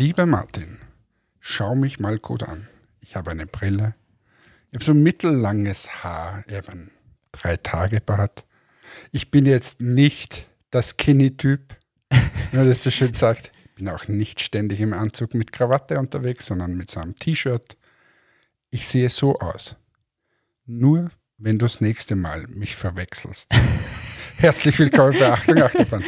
Lieber Martin, schau mich mal gut an. Ich habe eine Brille. Ich habe so mittellanges Haar. Ich habe einen Drei-Tage-Bart. Ich bin jetzt nicht der Skinny-Typ, wie das so schön sagt. Ich bin auch nicht ständig im Anzug mit Krawatte unterwegs, sondern mit so einem T-Shirt. Ich sehe so aus. Nur wenn du das nächste Mal mich verwechselst. Herzlich willkommen bei Achtung Achterbahn.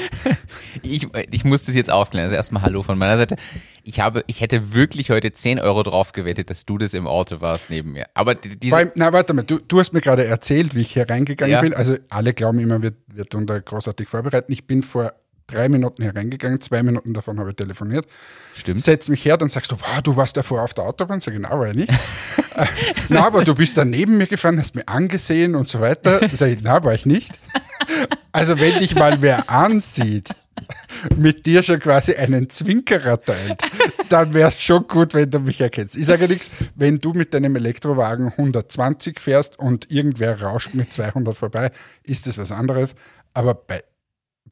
Ich, ich muss das jetzt aufklären. Also erstmal Hallo von meiner Seite. Ich habe, ich hätte wirklich heute 10 Euro drauf gewettet, dass du das im Auto warst neben mir. Aber die- diese, Vor allem, na, warte mal, du, du hast mir gerade erzählt, wie ich hier reingegangen Ja. bin. Also alle glauben immer, wir, wir tun da großartig vorbereiten. Ich bin vor drei Minuten hier reingegangen, zwei Minuten davon habe ich telefoniert. stimmt. Setz mich her, dann sagst du, wow, du warst davor auf der Autobahn. Sag ich, na, war ich nicht. Äh, na, aber du bist da neben mir gefahren, hast mir angesehen und so weiter. Sag ich, na, war ich nicht. Also wenn dich mal wer ansieht, mit dir schon quasi einen Zwinkerer teilt, dann wäre es schon gut, wenn du mich erkennst. Ich sage nichts, wenn du mit deinem Elektrowagen 120 fährst und irgendwer rauscht mit 200 vorbei, ist das was anderes. Aber bei,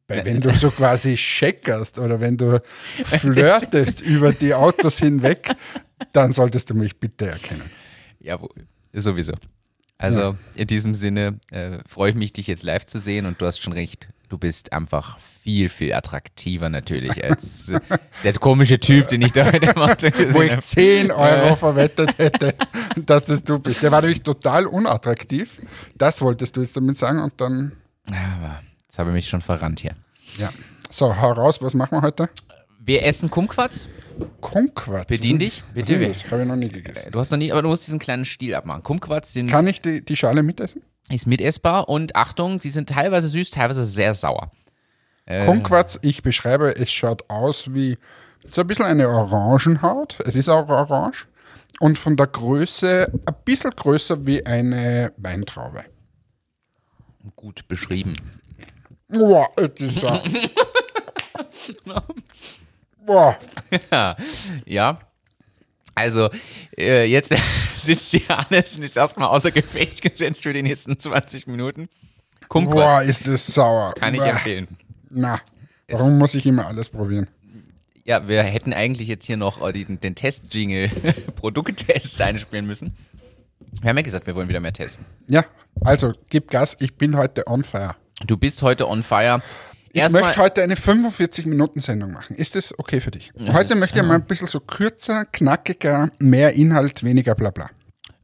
bei wenn du so quasi checkerst oder wenn du flirtest über die Autos hinweg, dann solltest du mich bitte erkennen. Jawohl, sowieso. Also in diesem Sinne äh, freue ich mich, dich jetzt live zu sehen und du hast schon recht. Du bist einfach viel, viel attraktiver natürlich als äh, der komische Typ, den ich da heute gesehen Wo ich habe. 10 Euro verwettet hätte, dass das du bist. Der war nämlich total unattraktiv. Das wolltest du jetzt damit sagen und dann, Aber jetzt habe ich mich schon verrannt hier. ja. So, hau raus, was machen wir heute? Wir essen Kumquats. Kumquats. Bedien dich, bitte. das? Habe ich noch nie gegessen. Du hast noch nie, aber du musst diesen kleinen Stiel abmachen. Kumquats sind Kann ich die, die Schale mitessen? Ist mitessbar und Achtung, sie sind teilweise süß, teilweise sehr sauer. Äh. Kumquats, ich beschreibe, es schaut aus wie so ein bisschen eine Orangenhaut. Es ist auch orange. Und von der Größe ein bisschen größer wie eine Weintraube. Gut beschrieben. Boah, es ist. Boah. Ja. Also, äh, jetzt sitzt hier Hannes und ist erstmal außer Gefecht gesetzt für die nächsten 20 Minuten. Boah, Kumquats ist das sauer. kann ich Boah. empfehlen. Na, warum muss ich immer alles probieren? Ja, wir hätten eigentlich jetzt hier noch äh, den, den Test-Jingle Produkttest einspielen müssen. Wir haben ja gesagt, wir wollen wieder mehr testen. Ja, also gib Gas, ich bin heute on fire. Du bist heute on fire. Ich möchte heute eine 45-Minuten-Sendung machen. Ist das okay für dich? heute ist- möchte ich mal ein bisschen so kürzer, knackiger, mehr Inhalt, weniger Blabla.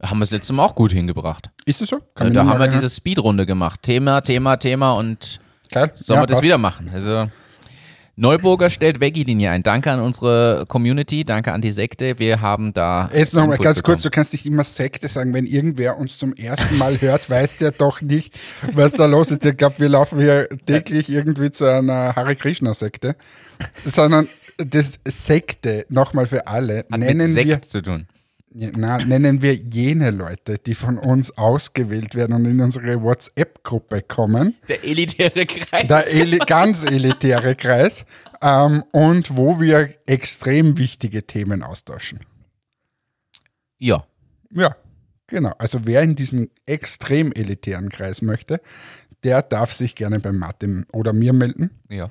haben wir das letzte Mal auch gut hingebracht. Ist es so? Kann da haben wir diese Speedrunde gemacht. Thema, Thema, Thema und Geil. sollen Ja, wir das passt. wieder machen? Also Neuburger stellt Veggie-Linie ein. Danke an unsere Community, danke an die Sekte. Wir haben da. Jetzt nochmal ganz kurz, bekommen. du kannst nicht immer Sekte sagen, wenn irgendwer uns zum ersten Mal hört, weiß der doch nicht, was da los ist. Ich glaube, wir laufen hier täglich irgendwie zu einer Hare Krishna-Sekte, sondern das Sekte, nochmal für alle, Hat nennen mit wir Sekt zu tun. Na, nennen wir jene Leute, die von uns ausgewählt werden und in unsere WhatsApp-Gruppe kommen. Der elitäre Kreis. Der eli ganz elitäre Kreis. Ähm, und wo wir extrem wichtige Themen austauschen. ja. Ja, genau. Also wer in diesen extrem elitären Kreis möchte, der darf sich gerne bei Martin oder mir melden. ja.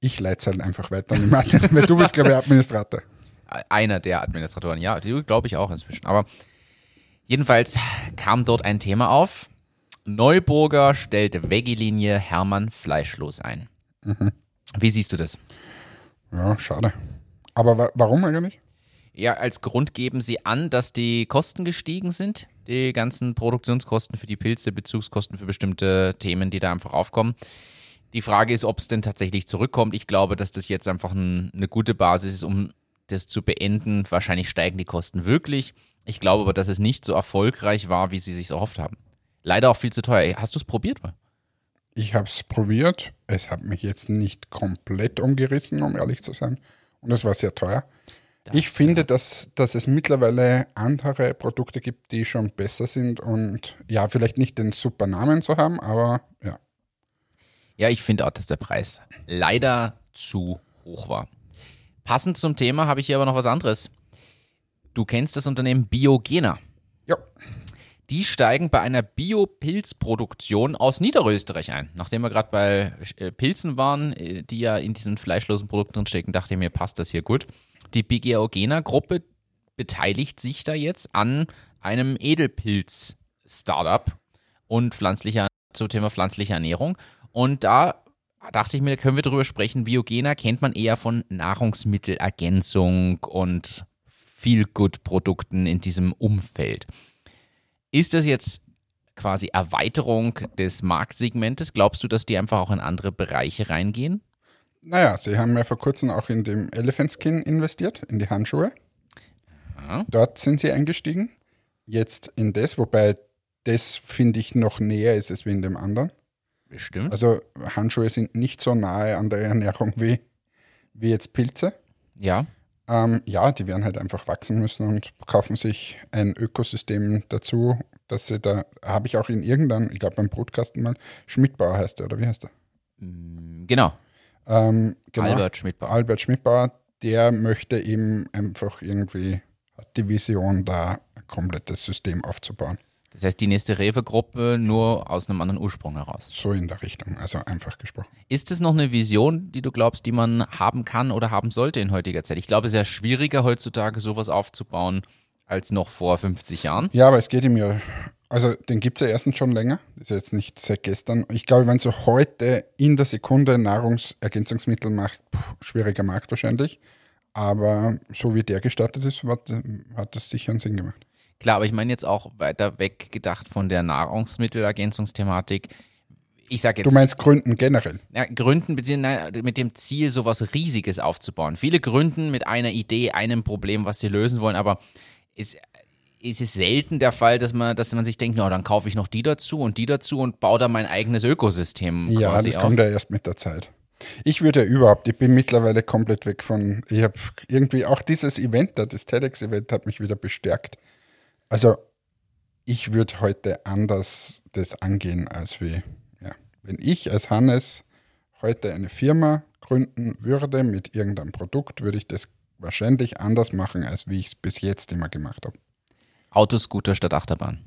Ich leite es halt einfach weiter an Martin, weil du bist, glaube ich, Administrator. Einer der Administratoren. Ja, die glaube ich auch inzwischen. Aber jedenfalls kam dort ein Thema auf. Neuburger stellt Veggie-Linie Hermann fleischlos ein. Mhm. Wie siehst du das? Ja, schade. Aber wa warum eigentlich? Ja, als Grund geben sie an, dass die Kosten gestiegen sind. Die ganzen Produktionskosten für die Pilze, Bezugskosten für bestimmte Themen, die da einfach aufkommen. Die Frage ist, ob es denn tatsächlich zurückkommt. Ich glaube, dass das jetzt einfach ein, eine gute Basis ist, um das zu beenden. Wahrscheinlich steigen die Kosten wirklich. Ich glaube aber, dass es nicht so erfolgreich war, wie sie sich erhofft haben. Leider auch viel zu teuer. Hast du es probiert? Ich habe es probiert. Es hat mich jetzt nicht komplett umgerissen, um ehrlich zu sein. Und es war sehr teuer. ich finde, dass, dass es mittlerweile andere Produkte gibt, die schon besser sind und ja, vielleicht nicht den super Namen zu haben, aber ja. Ja, ich finde auch, dass der Preis leider zu hoch war. Passend zum Thema habe ich hier aber noch was anderes. Du kennst das Unternehmen Biogena. Ja, Die steigen bei einer Bio-Pilzproduktion aus Niederösterreich ein. Nachdem wir gerade bei äh, Pilzen waren, äh, die ja in diesen fleischlosen Produkten stecken, dachte ich mir, passt das hier gut. die Bigeogena-Gruppe beteiligt sich da jetzt an einem Edelpilz-Startup und pflanzlicher, zum Thema pflanzliche Ernährung. Und da dachte ich mir, da können wir drüber sprechen. Biogena kennt man eher von Nahrungsmittelergänzung und Feel-Good-Produkten in diesem Umfeld. Ist das jetzt quasi Erweiterung des Marktsegmentes? Glaubst du, dass die einfach auch in andere Bereiche reingehen? Naja, sie haben ja vor kurzem auch in dem Elephant Skin investiert, in die Handschuhe. Ja. Dort sind sie eingestiegen. Jetzt in das, wobei das finde ich noch näher ist es wie in dem anderen. Bestimmt. Also Handschuhe sind nicht so nahe an der Ernährung wie, wie jetzt Pilze. ja. Ähm, ja, die werden halt einfach wachsen müssen und kaufen sich ein Ökosystem dazu, dass sie da, habe ich auch in irgendeinem, ich glaube beim Broadcasten mal, Schmidtbauer heißt der, oder wie heißt der? Mm, Genau. Ähm, genau, Albert Schmidbauer. Albert Schmidtbauer, der möchte eben einfach irgendwie, hat die Vision, da ein komplettes System aufzubauen. Das heißt, die nächste Rewe-Gruppe nur aus einem anderen Ursprung heraus. So in der Richtung, also einfach gesprochen. Ist es noch eine Vision, die du glaubst, die man haben kann oder haben sollte in heutiger Zeit? Ich glaube, es ist ja schwieriger heutzutage, sowas aufzubauen, als noch vor 50 Jahren. Ja, aber es geht ihm ja, also den gibt es ja erstens schon länger, ist ja jetzt nicht seit gestern. Ich glaube, wenn du heute in der Sekunde Nahrungsergänzungsmittel machst, puh, schwieriger Markt wahrscheinlich. Aber so wie der gestartet ist, hat, hat das sicher einen Sinn gemacht. Klar, aber ich meine jetzt auch weiter weg gedacht von der Nahrungsmittelergänzungsthematik. Ich sage Du jetzt meinst Gründen generell? ja, gründen beziehungsweise mit dem Ziel, sowas Riesiges aufzubauen. Viele gründen mit einer Idee, einem Problem, was sie lösen wollen, aber es, es ist selten der Fall, dass man, dass man sich denkt, na, dann kaufe ich noch die dazu und die dazu und baue da mein eigenes Ökosystem Ja, das auf. kommt ja erst mit der Zeit. Ich würde ja überhaupt, ich bin mittlerweile komplett weg von, ich habe irgendwie, auch dieses Event da, das TEDx-Event hat mich wieder bestärkt. Also ich würde heute anders das angehen als wie, ja, wenn ich als Hannes heute eine Firma gründen würde mit irgendeinem Produkt, würde ich das wahrscheinlich anders machen, als wie ich es bis jetzt immer gemacht habe. Autoscooter statt Achterbahn.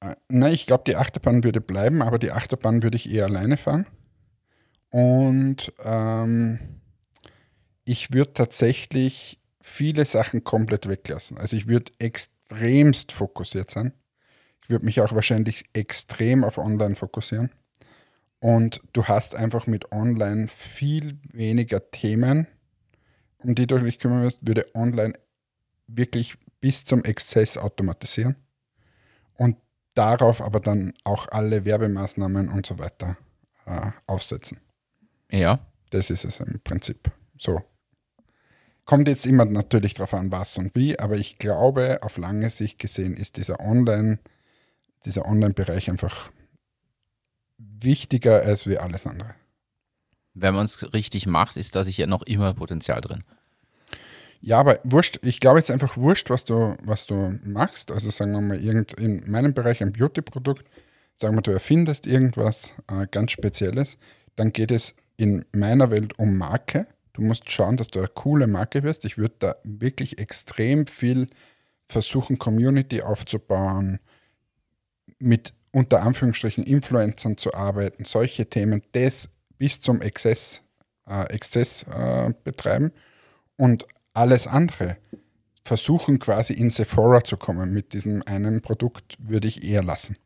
Äh, Na, ich glaube, die Achterbahn würde bleiben, aber die Achterbahn würde ich eher alleine fahren. Und ähm, ich würde tatsächlich viele Sachen komplett weglassen. Also ich würde extremst fokussiert sein. Ich würde mich auch wahrscheinlich extrem auf Online fokussieren. Und du hast einfach mit Online viel weniger Themen, um die du dich kümmern wirst, würde Online wirklich bis zum Exzess automatisieren und darauf aber dann auch alle Werbemaßnahmen und so weiter äh, aufsetzen. Ja. Das ist es im Prinzip. So. Kommt jetzt immer natürlich darauf an, was und wie, aber ich glaube, auf lange Sicht gesehen ist dieser Online, dieser Online-Bereich einfach wichtiger als wie alles andere. Wenn man es richtig macht, ist da sicher noch immer Potenzial drin. Ja, aber wurscht, ich glaube jetzt einfach wurscht, was du, was du machst. Also sagen wir mal, irgend, in meinem Bereich ein Beauty-Produkt, sagen wir, du erfindest irgendwas äh, ganz Spezielles, dann geht es in meiner Welt um Marke. Du musst schauen, dass du eine coole Marke wirst. Ich würde da wirklich extrem viel versuchen, Community aufzubauen, mit unter Anführungsstrichen Influencern zu arbeiten, solche Themen, das bis zum Exzess, äh, Exzess äh, betreiben und alles andere versuchen quasi in Sephora zu kommen mit diesem einen Produkt, würde ich eher lassen.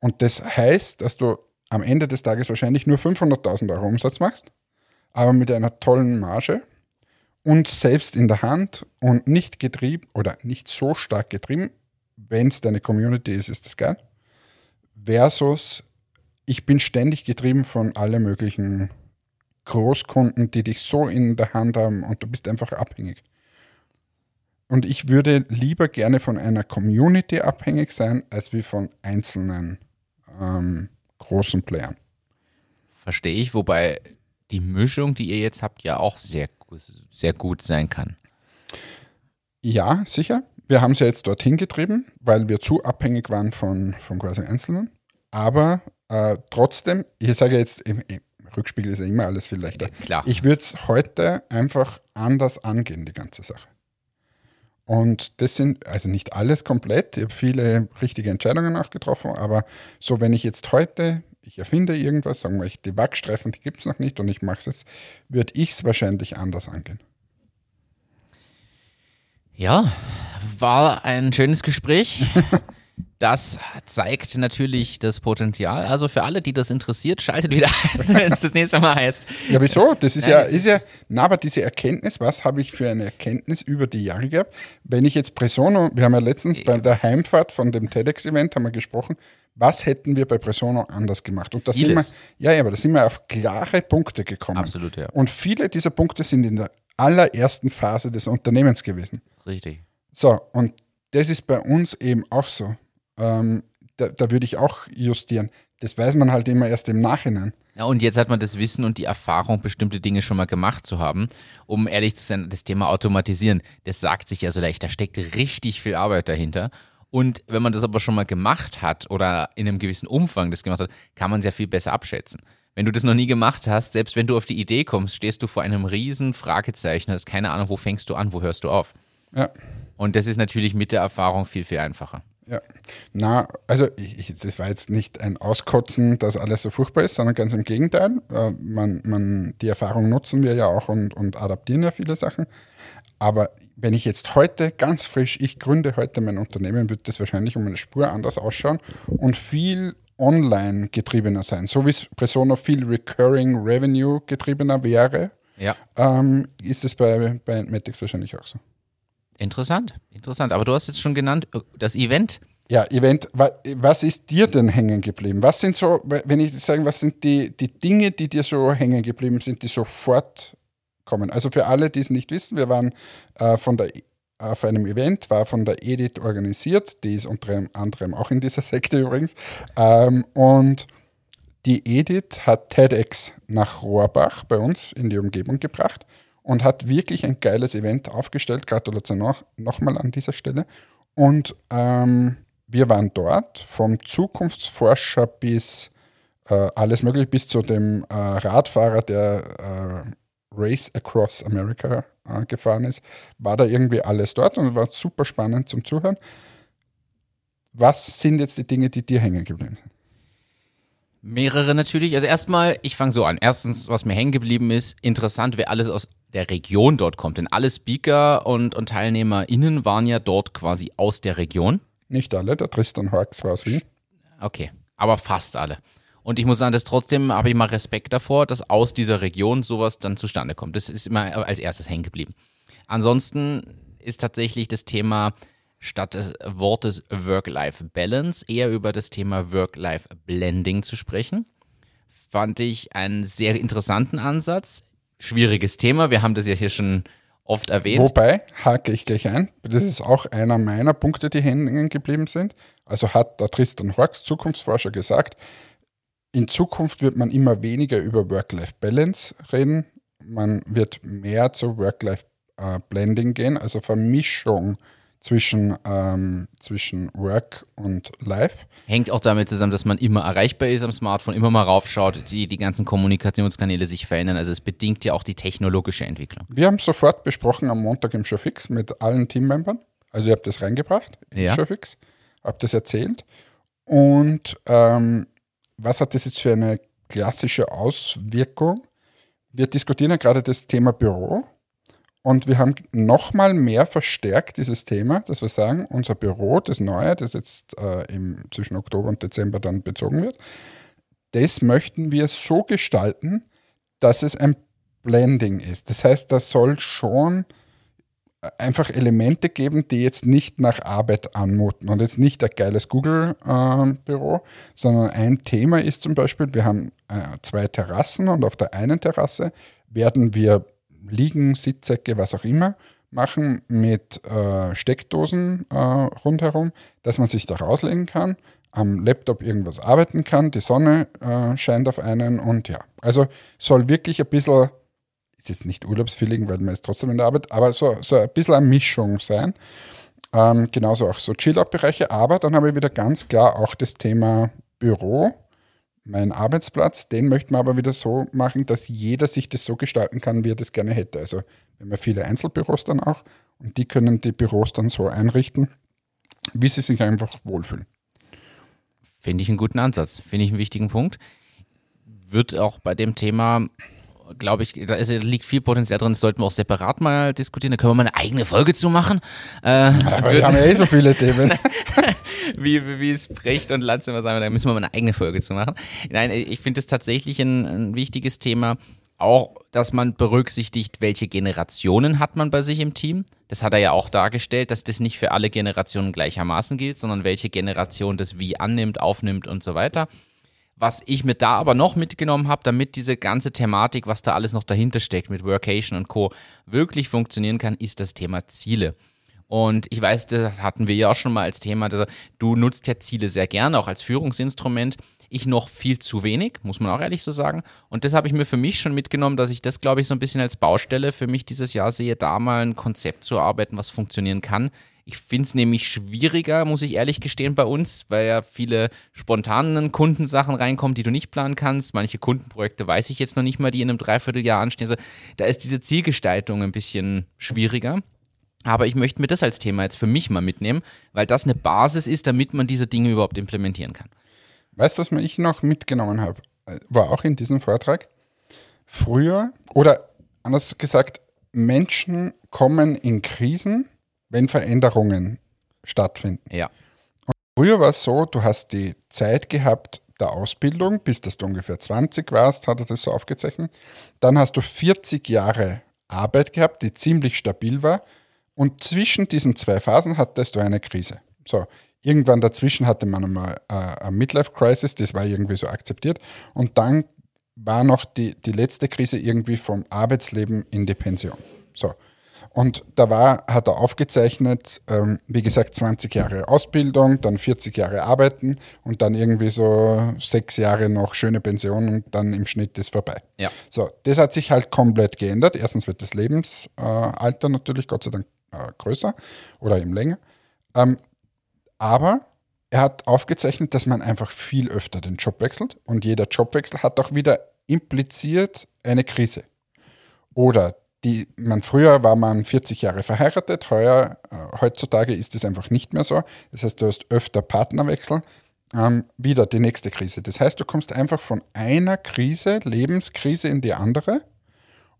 Und das heißt, dass du am Ende des Tages wahrscheinlich nur 500.000 Euro Umsatz machst, aber mit einer tollen Marge und selbst in der Hand und nicht getrieben oder nicht so stark getrieben, wenn es deine Community ist, ist das geil. Versus, ich bin ständig getrieben von allen möglichen Großkunden, die dich so in der Hand haben und du bist einfach abhängig. Und ich würde lieber gerne von einer Community abhängig sein, als wie von einzelnen ähm, großen Playern. Verstehe ich, wobei die Mischung, die ihr jetzt habt, ja auch sehr, sehr gut sein kann. Ja, sicher. Wir haben es ja jetzt dorthin getrieben, weil wir zu abhängig waren von, von quasi Einzelnen. Aber äh, trotzdem, ich sage jetzt, im, im Rückspiegel ist ja immer alles viel leichter. Klar. Ich würde es heute einfach anders angehen, die ganze Sache. Und das sind, also nicht alles komplett, ich habe viele richtige Entscheidungen auch getroffen, aber so, wenn ich jetzt heute, ich erfinde irgendwas, sagen wir, ich, die Wachstreifen, die gibt es noch nicht und ich mache es jetzt, würde ich es wahrscheinlich anders angehen. Ja, war ein schönes Gespräch. Das zeigt natürlich das Potenzial. Also für alle, die das interessiert, schaltet wieder ein, wenn es das nächste Mal heißt. Ja, wieso? Das ist ja, das ist ja, na, aber diese Erkenntnis, was habe ich für eine Erkenntnis über die Jahre gehabt? Wenn ich jetzt Presono, wir haben ja letztens bei der Heimfahrt von dem TEDx-Event haben wir gesprochen, was hätten wir bei Presono anders gemacht? Und da sind wir, ja, ja, aber da sind wir auf klare Punkte gekommen. Absolut, ja. Und viele dieser Punkte sind in der allerersten Phase des Unternehmens gewesen. Richtig. So, und das ist bei uns eben auch so. Ähm, da, da würde ich auch justieren. Das weiß man halt immer erst im Nachhinein. Ja, und jetzt hat man das Wissen und die Erfahrung, bestimmte Dinge schon mal gemacht zu haben. Um ehrlich zu sein, das Thema Automatisieren, das sagt sich ja so leicht, da steckt richtig viel Arbeit dahinter. Und wenn man das aber schon mal gemacht hat oder in einem gewissen Umfang das gemacht hat, kann man es ja viel besser abschätzen. Wenn du das noch nie gemacht hast, selbst wenn du auf die Idee kommst, stehst du vor einem riesen Fragezeichen, hast keine Ahnung, wo fängst du an, wo hörst du auf. Ja. Und das ist natürlich mit der Erfahrung viel, viel einfacher. Ja, na, also ich, das war jetzt nicht ein Auskotzen, dass alles so furchtbar ist, sondern ganz im Gegenteil. Äh, man, man, die Erfahrung nutzen wir ja auch und, und adaptieren ja viele Sachen. Aber wenn ich jetzt heute ganz frisch, ich gründe heute mein Unternehmen, wird das wahrscheinlich um eine Spur anders ausschauen und viel online getriebener sein. So wie es Presono viel Recurring Revenue getriebener wäre, Ja. ähm, ist es bei, bei Matics wahrscheinlich auch so. Interessant, interessant. Aber du hast jetzt schon genannt, äh, das Event. Ja, Event, wa- was ist dir denn hängen geblieben? Was sind so, wenn ich sagen, was sind die, die Dinge, die dir so hängen geblieben sind, die sofort kommen? Also für alle, die es nicht wissen, wir waren äh, von der, auf einem Event, war von der Edith organisiert, die ist unter anderem auch in dieser Sekte übrigens. Ähm, und die Edith hat TEDx nach Rohrbach bei uns in die Umgebung gebracht und hat wirklich ein geiles Event aufgestellt. Gratulation noch, nochmal an dieser Stelle. Und ähm, wir waren dort vom Zukunftsforscher bis äh, alles mögliche, bis zu dem äh, Radfahrer, der äh, Race Across America äh, gefahren ist, war da irgendwie alles dort und war super spannend zum Zuhören. Was sind jetzt die Dinge, die dir hängen geblieben sind? Mehrere natürlich. Also erstmal, ich fange so an. Erstens, was mir hängen geblieben ist, interessant, wer alles aus der Region dort kommt. Denn alle Speaker und, und TeilnehmerInnen waren ja dort quasi aus der Region. Nicht alle, der Tristan Horks war aus Wien. Okay, aber fast alle. Und ich muss sagen, dass trotzdem habe ich mal Respekt davor, dass aus dieser Region sowas dann zustande kommt. Das ist immer als erstes hängen geblieben. Ansonsten ist tatsächlich das Thema statt des Wortes Work-Life-Balance eher über das Thema Work-Life-Blending zu sprechen. Fand ich einen sehr interessanten Ansatz. Schwieriges Thema, wir haben das ja hier schon oft erwähnt. Wobei, hake ich gleich ein, das ist auch einer meiner Punkte, die hängen geblieben sind. Also hat der Tristan Horks, Zukunftsforscher, gesagt, in Zukunft wird man immer weniger über Work-Life-Balance reden. Man wird mehr zu Work-Life-Blending gehen, also Vermischung zwischen, ähm, zwischen Work und Life. Hängt auch damit zusammen, dass man immer erreichbar ist am Smartphone, immer mal raufschaut, die, die ganzen Kommunikationskanäle sich verändern. Also es bedingt ja auch die technologische Entwicklung. Wir haben sofort besprochen am Montag im Showfix mit allen Teammembern. Also ihr habt das reingebracht im Ja. Showfix, habt das erzählt. Und ähm, was hat das jetzt für eine klassische Auswirkung? Wir diskutieren ja gerade das Thema Büro und wir haben nochmal mehr verstärkt dieses Thema, dass wir sagen, unser Büro, das neue, das jetzt äh, im, zwischen Oktober und Dezember dann bezogen wird, das möchten wir so gestalten, dass es ein Blending ist. Das heißt, da soll schon einfach Elemente geben, die jetzt nicht nach Arbeit anmuten und jetzt nicht ein geiles Google-Büro, sondern ein Thema ist zum Beispiel, wir haben äh, zwei Terrassen und auf der einen Terrasse werden wir Liegen, Sitzsäcke, was auch immer machen mit äh, Steckdosen äh, rundherum, dass man sich da rauslegen kann, am Laptop irgendwas arbeiten kann, die Sonne äh, scheint auf einen und ja, also soll wirklich ein bisschen ist jetzt nicht Urlaubsfeeling, weil man ist trotzdem in der Arbeit, aber so, so ein bisschen eine Mischung sein. Ähm, genauso auch so Chill-Out-Bereiche, aber dann habe ich wieder ganz klar auch das Thema Büro, mein Arbeitsplatz, den möchten wir aber wieder so machen, dass jeder sich das so gestalten kann, wie er das gerne hätte. Also wir haben ja viele Einzelbüros dann auch und die können die Büros dann so einrichten, wie sie sich einfach wohlfühlen. Finde ich einen guten Ansatz, finde ich einen wichtigen Punkt. Wird auch bei dem Thema glaube ich, da ist, liegt viel Potenzial drin, das sollten wir auch separat mal diskutieren. Da können wir mal eine eigene Folge zu machen. Äh, Aber wir haben ja eh so viele Themen. wie, wie, es Brecht und Lanz immer sagen, da müssen wir mal eine eigene Folge zu machen. Nein, ich finde es tatsächlich ein, ein wichtiges Thema. Auch, dass man berücksichtigt, welche Generationen hat man bei sich im Team. Das hat er ja auch dargestellt, dass das nicht für alle Generationen gleichermaßen gilt, sondern welche Generation das wie annimmt, aufnimmt und so weiter. Was ich mir da aber noch mitgenommen habe, damit diese ganze Thematik, was da alles noch dahinter steckt mit Workation und Co. wirklich funktionieren kann, ist das Thema Ziele. Und ich weiß, das hatten wir ja auch schon mal als Thema. Du nutzt ja Ziele sehr gerne, auch als Führungsinstrument. Ich noch viel zu wenig, muss man auch ehrlich so sagen. Und das habe ich mir für mich schon mitgenommen, dass ich das, glaube ich, so ein bisschen als Baustelle für mich dieses Jahr sehe, da mal ein Konzept zu arbeiten, was funktionieren kann. Ich finde es nämlich schwieriger, muss ich ehrlich gestehen, bei uns, weil ja viele spontanen Kundensachen reinkommen, die du nicht planen kannst. Manche Kundenprojekte weiß ich jetzt noch nicht mal, die in einem Dreivierteljahr anstehen. Also da ist diese Zielgestaltung ein bisschen schwieriger. Aber ich möchte mir das als Thema jetzt für mich mal mitnehmen, weil das eine Basis ist, damit man diese Dinge überhaupt implementieren kann. Weißt du, was ich noch mitgenommen habe? War auch in diesem Vortrag. Früher, oder anders gesagt, Menschen kommen in Krisen, wenn Veränderungen stattfinden. Ja. Und früher war es so, du hast die Zeit gehabt der Ausbildung, bis dass du ungefähr 20 warst, hat er das so aufgezeichnet. Dann hast du 40 Jahre Arbeit gehabt, die ziemlich stabil war. Und zwischen diesen zwei Phasen hattest du eine Krise. So, irgendwann dazwischen hatte man einmal äh, eine Midlife-Crisis, das war irgendwie so akzeptiert. Und dann war noch die, die letzte Krise irgendwie vom Arbeitsleben in die Pension. So. Und da war, hat er aufgezeichnet, ähm, wie gesagt, 20 Jahre Ausbildung, dann 40 Jahre Arbeiten und dann irgendwie so sechs Jahre noch schöne Pension und dann im Schnitt ist vorbei. Ja. So, das hat sich halt komplett geändert. Erstens wird das Lebensalter natürlich Gott sei Dank äh, größer oder eben länger. Ähm, aber er hat aufgezeichnet, dass man einfach viel öfter den Job wechselt und jeder Jobwechsel hat auch wieder impliziert eine Krise. Oder die, man, früher war man 40 Jahre verheiratet, heuer, äh, heutzutage ist es einfach nicht mehr so. Das heißt, du hast öfter Partnerwechsel, ähm, wieder die nächste Krise. Das heißt, du kommst einfach von einer Krise, Lebenskrise in die andere.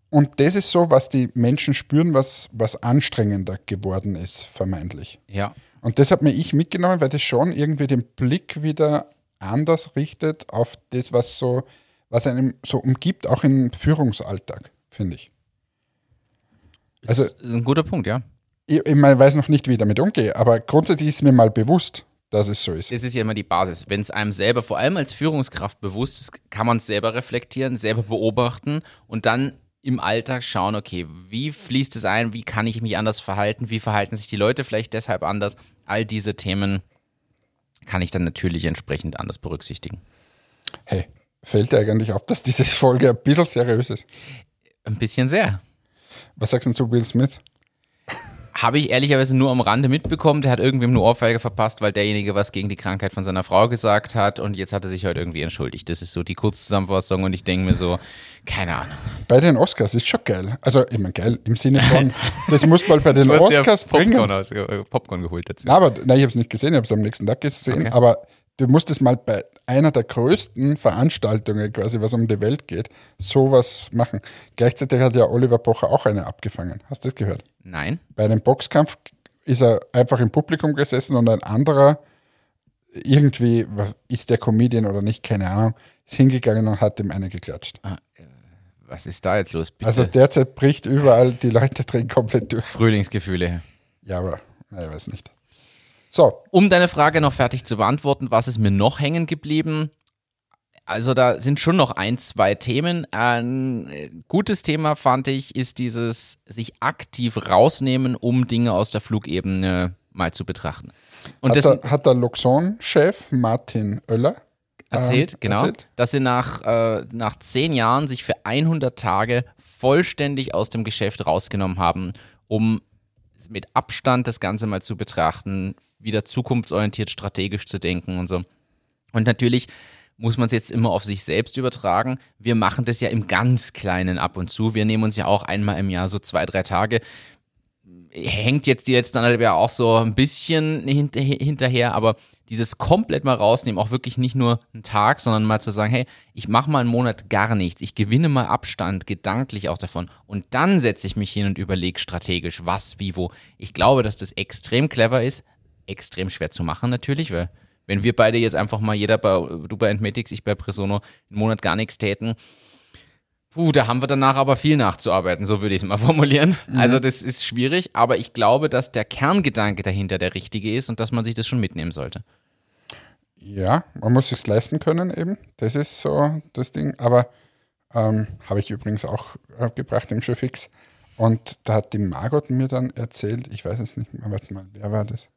Und das ist so, was die Menschen spüren, was, was anstrengender geworden ist, vermeintlich. Ja. Und das hat mir ich mitgenommen, weil das schon irgendwie den Blick wieder anders richtet auf das, was so, was einem so umgibt, auch im Führungsalltag, finde ich. Also, das ist ein guter Punkt, ja. Ich, ich meine, weiß noch nicht, wie ich damit umgehe, aber grundsätzlich ist mir mal bewusst, dass es so ist. Es ist ja immer die Basis. Wenn es einem selber, vor allem als Führungskraft bewusst ist, kann man es selber reflektieren, selber beobachten und dann im Alltag schauen, okay, wie fließt es ein, wie kann ich mich anders verhalten, wie verhalten sich die Leute vielleicht deshalb anders. All diese Themen kann ich dann natürlich entsprechend anders berücksichtigen. Hey, fällt dir eigentlich auf, dass diese Folge ein bisschen seriös ist? Ein bisschen sehr. Was sagst du zu Will Smith? Habe ich ehrlicherweise nur am Rande mitbekommen. Der hat irgendwem eine Ohrfeige verpasst, weil derjenige was gegen die Krankheit von seiner Frau gesagt hat und jetzt hat er sich heute irgendwie entschuldigt. Das ist so die Kurzzusammenfassung und ich denke mir so, keine Ahnung. Bei den Oscars ist schon geil. Also immer geil im Sinne von, das muss mal bei den Oscars Popcorn bringen. Aus, äh, Popcorn geholt dazu. Aber nein, ich habe es nicht gesehen, ich habe es am nächsten Tag gesehen. Okay. Aber du musst es mal bei einer der größten Veranstaltungen, quasi was um die Welt geht, sowas machen. Gleichzeitig hat ja Oliver Pocher auch eine abgefangen. Hast du das gehört? Nein. Bei einem Boxkampf ist er einfach im Publikum gesessen und ein anderer, irgendwie, ist der Comedian oder nicht, keine Ahnung, ist hingegangen und hat ihm eine geklatscht. Ah, äh, was ist da jetzt los? Bitte? Also derzeit bricht überall, die Leute drehen komplett durch. Frühlingsgefühle. Ja, aber, na, ich weiß nicht. So, Um deine Frage noch fertig zu beantworten, was ist mir noch hängen geblieben? Also da sind schon noch ein, zwei Themen. Ein äh, gutes Thema fand ich, ist dieses sich aktiv rausnehmen, um Dinge aus der Flugebene mal zu betrachten. Und hat, das der, hat der Luxon-Chef Martin Oeller erzählt, ähm, genau, erzählt? dass sie nach, äh, nach zehn Jahren sich für 100 Tage vollständig aus dem Geschäft rausgenommen haben, um mit Abstand das Ganze mal zu betrachten, wieder zukunftsorientiert strategisch zu denken und so. Und natürlich muss man es jetzt immer auf sich selbst übertragen. Wir machen das ja im ganz Kleinen ab und zu. Wir nehmen uns ja auch einmal im Jahr so zwei, drei Tage. hängt jetzt die letzten anderthalb Jahre auch so ein bisschen hinter, hinterher, aber dieses komplett mal rausnehmen, auch wirklich nicht nur einen Tag, sondern mal zu sagen, hey, ich mache mal einen Monat gar nichts, ich gewinne mal Abstand, gedanklich auch davon und dann setze ich mich hin und überlege strategisch, was, wie, wo. Ich glaube, dass das extrem clever ist, extrem schwer zu machen natürlich, weil wenn wir beide jetzt einfach mal, jeder bei, du bei Entmetics, ich bei Presono, einen Monat gar nichts täten, Puh, da haben wir danach aber viel nachzuarbeiten, so würde ich es mal formulieren. Mhm. Also das ist schwierig, aber ich glaube, dass der Kerngedanke dahinter der richtige ist und dass man sich das schon mitnehmen sollte. Ja, man muss es leisten können eben. Das ist so das Ding. Aber ähm, habe ich übrigens auch äh, gebracht im Showfix. Und da hat die Margot mir dann erzählt, ich weiß es nicht mehr, warte mal, wer war das?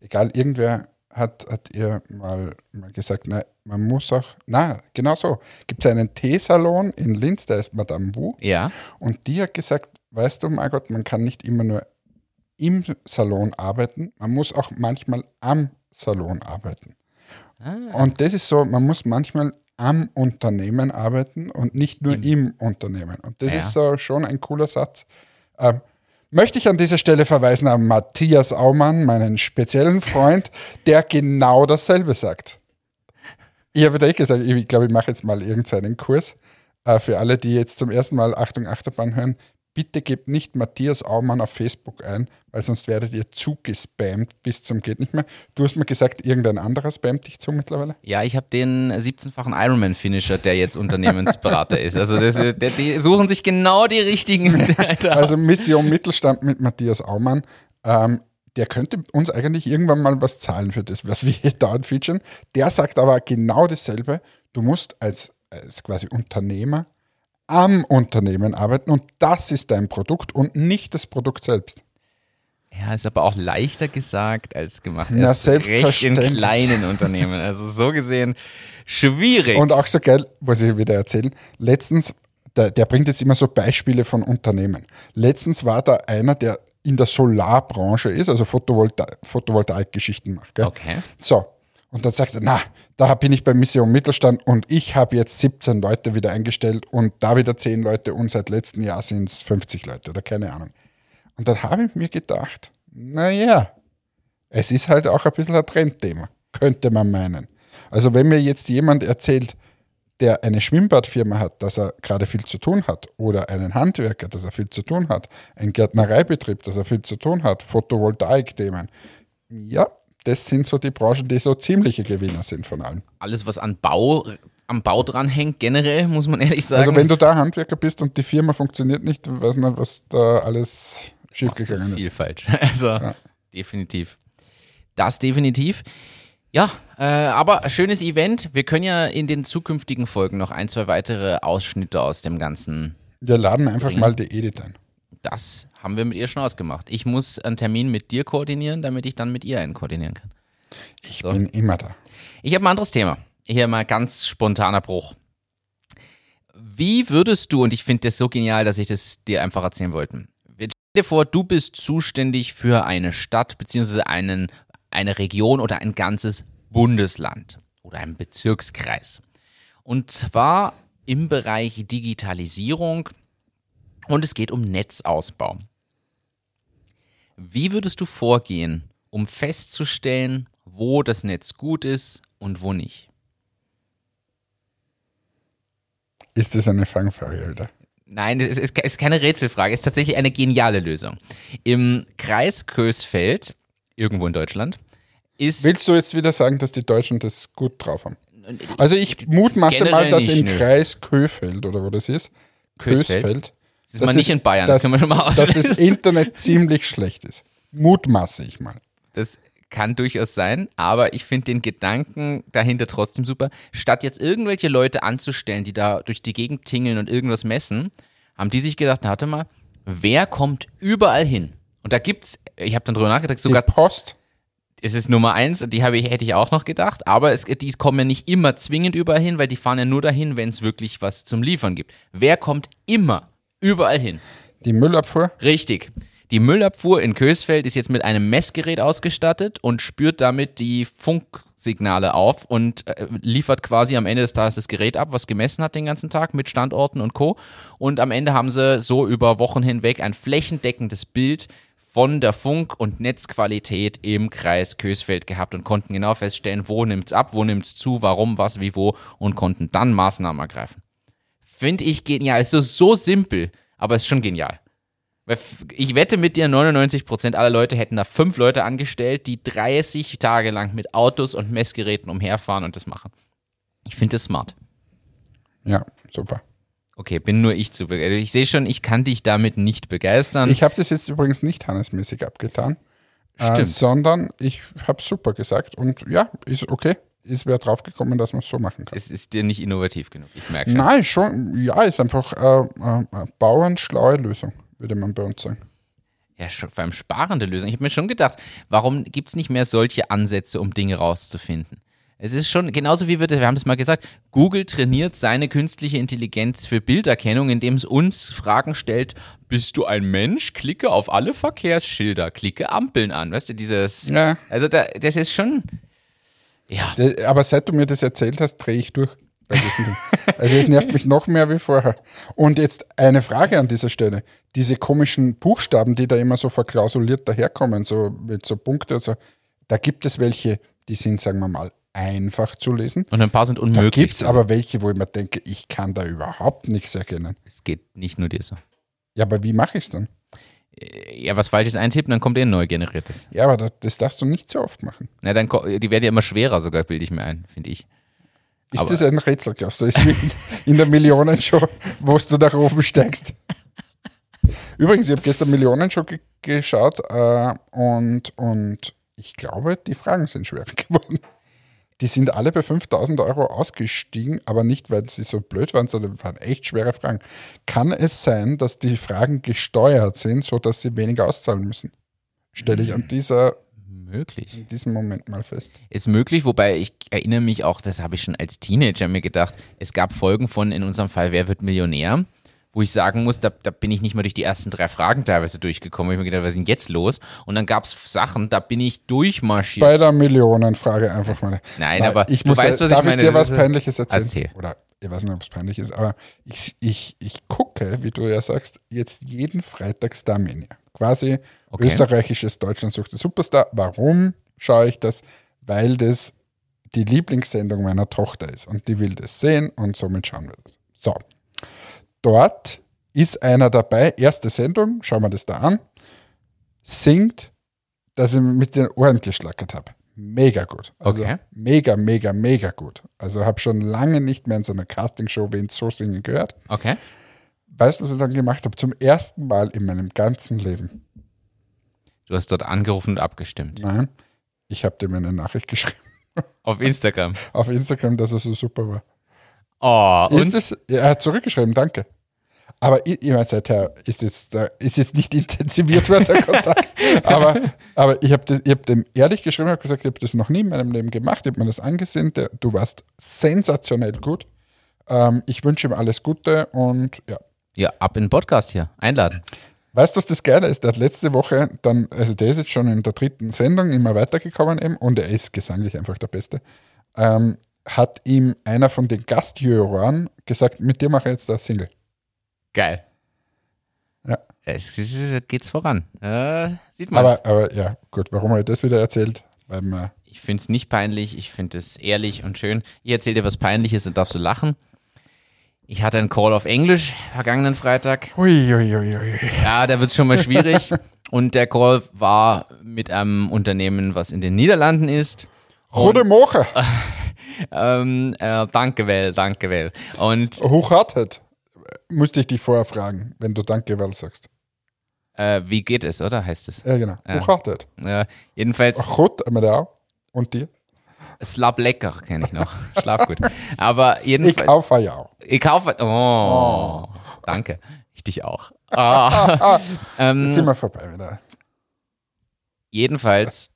Egal, irgendwer hat, hat ihr mal, mal gesagt, na, man muss auch, na, genau so, gibt es einen Teesalon in Linz, der ist Madame Wu. Ja. Und die hat gesagt, weißt du, Margot, man kann nicht immer nur im Salon arbeiten, man muss auch manchmal am Salon arbeiten. Ah. Und das ist so, man muss manchmal am Unternehmen arbeiten und nicht nur Im, im Unternehmen. Und das ja. ist so schon ein cooler Satz. Ähm, möchte ich an dieser Stelle verweisen an Matthias Aumann, meinen speziellen Freund, der genau dasselbe sagt. Ich habe dir gesagt, ich glaube, ich mache jetzt mal irgendeinen Kurs. Äh, für alle, die jetzt zum ersten Mal Achtung Achterbahn hören, bitte gebt nicht Matthias Aumann auf Facebook ein, weil sonst werdet ihr zugespammt bis zum geht nicht mehr. Du hast mir gesagt, irgendein anderer spammt dich zu mittlerweile? Ja, ich habe den 17-fachen Ironman-Finisher, der jetzt Unternehmensberater ist. Also das, der, die suchen sich genau die richtigen. also Mission Mittelstand mit Matthias Aumann. Ähm, der könnte uns eigentlich irgendwann mal was zahlen für das, was wir hier dauernd featuren. Der sagt aber genau dasselbe. Du musst als, als quasi Unternehmer am Unternehmen arbeiten und das ist dein Produkt und nicht das Produkt selbst. Ja, ist aber auch leichter gesagt als gemacht. Na, selbstverständlich. in kleinen Unternehmen. Also so gesehen schwierig. Und auch so geil, muss ich wieder erzählen. Letztens, der, der bringt jetzt immer so Beispiele von Unternehmen. Letztens war da einer, der in der Solarbranche ist, also Photovolta Photovoltaik-Geschichten macht. Gell? Okay. So, und dann sagt er, na, da bin ich bei Mission Mittelstand und ich habe jetzt 17 Leute wieder eingestellt und da wieder 10 Leute und seit letztem Jahr sind es 50 Leute oder keine Ahnung. Und dann habe ich mir gedacht, naja, es ist halt auch ein bisschen ein Trendthema, könnte man meinen. Also wenn mir jetzt jemand erzählt, der eine Schwimmbadfirma hat, dass er gerade viel zu tun hat, oder einen Handwerker, dass er viel zu tun hat, einen Gärtnereibetrieb, dass er viel zu tun hat, Photovoltaik-Themen, ja, das sind so die Branchen, die so ziemliche Gewinner sind von allem. Alles, was an Bau, am Bau dranhängt, generell, muss man ehrlich sagen. Also wenn du da Handwerker bist und die Firma funktioniert nicht, weiß nicht, was da alles schiefgegangen ist. Viel falsch. Also ja. definitiv. Das definitiv. Ja, äh, aber schönes Event. Wir können ja in den zukünftigen Folgen noch ein, zwei weitere Ausschnitte aus dem Ganzen. Wir laden einfach bringen. mal die Edith ein. Das haben wir mit ihr schon ausgemacht. Ich muss einen Termin mit dir koordinieren, damit ich dann mit ihr einen koordinieren kann. Ich so. bin immer da. Ich habe ein anderes Thema. Hier mal ganz spontaner Bruch. Wie würdest du, und ich finde das so genial, dass ich das dir einfach erzählen wollte. Stell dir vor, du bist zuständig für eine Stadt beziehungsweise einen, eine Region oder ein ganzes Bundesland oder einen Bezirkskreis. Und zwar im Bereich Digitalisierung, und es geht um Netzausbau. Wie würdest du vorgehen, um festzustellen, wo das Netz gut ist und wo nicht? Ist das eine Fangfrage, Alter? Nein, es ist, ist keine Rätselfrage, es ist tatsächlich eine geniale Lösung. Im Kreis Kösfeld, irgendwo in Deutschland, ist. Willst du jetzt wieder sagen, dass die Deutschen das gut drauf haben? Also ich mutmaße mal, dass im. Kreis Köfeld oder wo das ist, Kösfeld, Kösfeld das ist das mal nicht in Bayern, das, das können wir schon mal ausschließen. Dass das Internet ziemlich schlecht ist. Mutmaße ich mal. Das kann durchaus sein, aber ich finde den Gedanken dahinter trotzdem super. Statt jetzt irgendwelche Leute anzustellen, die da durch die Gegend tingeln und irgendwas messen, haben die sich gedacht, warte mal, wer kommt überall hin? Und da gibt's, ich habe dann drüber nachgedacht, sogar die Post. Es ist Nummer eins, die habe ich, hätte ich auch noch gedacht, aber es, die kommen ja nicht immer zwingend überall hin, weil die fahren ja nur dahin, wenn es wirklich was zum Liefern gibt. Wer kommt immer Überall hin. Die Müllabfuhr? Richtig. Die Müllabfuhr in Kösfeld ist jetzt mit einem Messgerät ausgestattet und spürt damit die Funksignale auf und äh, liefert quasi am Ende des Tages das Gerät ab, was gemessen hat den ganzen Tag mit Standorten und Co. Und am Ende haben sie so über Wochen hinweg ein flächendeckendes Bild von der Funk- und Netzqualität im Kreis Kösfeld gehabt und konnten genau feststellen, wo nimmt's ab, wo nimmt's zu, warum, was, wie, wo und konnten dann Maßnahmen ergreifen. Finde ich genial. Also so simpel, aber ist schon genial. Ich wette mit dir, 99% aller Leute hätten da fünf Leute angestellt, die 30 Tage lang mit Autos und Messgeräten umherfahren und das machen. Ich finde das smart. Ja, super. Okay, bin nur ich zu begeistert. Ich sehe schon, ich kann dich damit nicht begeistern. Ich habe das jetzt übrigens nicht hannesmäßig abgetan, äh, Stimmt. sondern ich habe super gesagt und ja, ist okay. Ist wer draufgekommen, dass man es so machen kann. es ist dir nicht innovativ genug, ich merke schon. Nein, schon, ja, ist einfach äh, äh, eine bauernschlaue Lösung, würde man bei uns sagen. Ja, schon, vor allem sparende Lösung. Ich habe mir schon gedacht, warum gibt es nicht mehr solche Ansätze, um Dinge rauszufinden? Es ist schon, genauso wie wir, das- wir haben es mal gesagt, Google trainiert seine künstliche Intelligenz für Bilderkennung, indem es uns Fragen stellt, bist du ein Mensch? Klicke auf alle Verkehrsschilder, klicke Ampeln an. Weißt du, dieses, Ja. also da, das ist schon, ja, D- Aber seit du mir das erzählt hast, drehe ich durch. Also es nervt mich noch mehr wie vorher. Und jetzt eine Frage an dieser Stelle. Diese komischen Buchstaben, die da immer so verklausuliert daherkommen, so mit so Punkte, also, da gibt es welche, die sind, sagen wir mal, einfach zu lesen. und ein paar sind Da unmöglich. gibt es aber welche, wo ich mir denke, ich kann da überhaupt nichts erkennen. Es geht nicht nur dir so. Ja, aber wie mache ich es dann? Ja, was Falsches eintippen, dann kommt eh ein neu generiertes. Ja, aber das, das darfst du nicht so oft machen. Na, dann, die werden ja immer schwerer sogar, bilde ich mir ein, finde ich. Ist Aber- das ein Rätsel, glaubst du? Ist in der Millionenshow, wo du nach oben steigst. Übrigens, ich habe gestern Millionenshow ge geschaut äh, und, und ich glaube, die Fragen sind schwerer geworden. Die sind alle bei 5000 Euro ausgestiegen, aber nicht, weil sie so blöd waren, sondern waren echt schwere Fragen. Kann es sein, dass die Fragen gesteuert sind, sodass sie weniger auszahlen müssen? Stelle ich an dieser, Möglich. in diesem Moment mal fest. Ist möglich, wobei ich erinnere mich auch, das habe ich schon als Teenager mir gedacht, es gab Folgen von, in unserem Fall, Wer wird Millionär? Wo ich sagen muss, da, da bin ich nicht mal durch die ersten drei Fragen teilweise durchgekommen. Ich habe mir gedacht, was ist denn jetzt los? Und dann gab es Sachen, da bin ich durchmarschiert. Bei der Millionenfrage einfach mal. Nein, aber ich du muss, weißt, was darf ich meine. dir Das was Peinliches erzählen? Erzähl. Oder ich weiß nicht, ob es peinlich ist, aber ich, ich, ich gucke, wie du ja sagst, jetzt jeden Freitag Starmania. Quasi Okay. österreichisches Deutschland sucht den Superstar. Warum schaue ich das? Weil das die Lieblingssendung meiner Tochter ist und die will das sehen und somit schauen wir das. So. Dort ist einer dabei, erste Sendung, schauen wir das da an, singt, dass ich mit den Ohren geschlackert habe. Mega gut. Also Okay. mega, mega, mega gut. Also habe schon lange nicht mehr in so einer Castingshow wen so singen gehört. Okay. Weißt du, was ich dann gemacht habe? Zum ersten Mal in meinem ganzen Leben. Du hast dort angerufen und abgestimmt. Nein, ich habe dem eine Nachricht geschrieben Auf Instagram. auf Instagram, dass er so super war. Oh, und Ist es, ja, er hat zurückgeschrieben, danke. Aber ich, ich meine, seither ist jetzt, ist jetzt nicht intensiviert worden, der Kontakt. aber, aber ich habe hab dem ehrlich geschrieben, habe gesagt, ich habe das noch nie in meinem Leben gemacht, ich habe mir das angesehen, der, du warst sensationell gut. Ähm, ich wünsche ihm alles Gute und ja. ja, ab in den Podcast hier. Einladen. Weißt du, was das Geile ist? Der hat letzte Woche dann, also der ist jetzt schon in der dritten Sendung immer weitergekommen eben und er ist gesanglich einfach der Beste. Ähm, hat ihm einer von den Gastjuroren gesagt, mit dir mache ich jetzt da Single. Geil. Ja. Es, es, es geht's voran. Äh, sieht man. Aber, aber ja, gut, warum habe ich das wieder erzählt? Weil man, Ich finde es nicht peinlich, ich finde es ehrlich und schön. Ich erzähle dir was Peinliches und darfst du lachen. Ich hatte einen Call auf Englisch vergangenen Freitag. hui, hui, hui, hui. Ja, da wird es schon mal schwierig. und der Call war mit einem Unternehmen, was in den Niederlanden ist. Gute Morgen, Ähm, äh, danke, well, danke, well. Und Hochhartet. Musste ich dich vorher fragen, wenn du Danke well sagst. äh, wie geht es, oder? Heißt es. Ja, genau. Ja. Hochhartet. Äh, jedenfalls, Gut, wir da auch. Und dir? Slap lecker kenne ich noch. Schlaf gut. Aber Ich jedenfalls. kaufe ja auch. Ich kaufe. Oh, danke. Ich dich auch. Ah. ähm, Jetzt sind wir vorbei wieder. jedenfalls,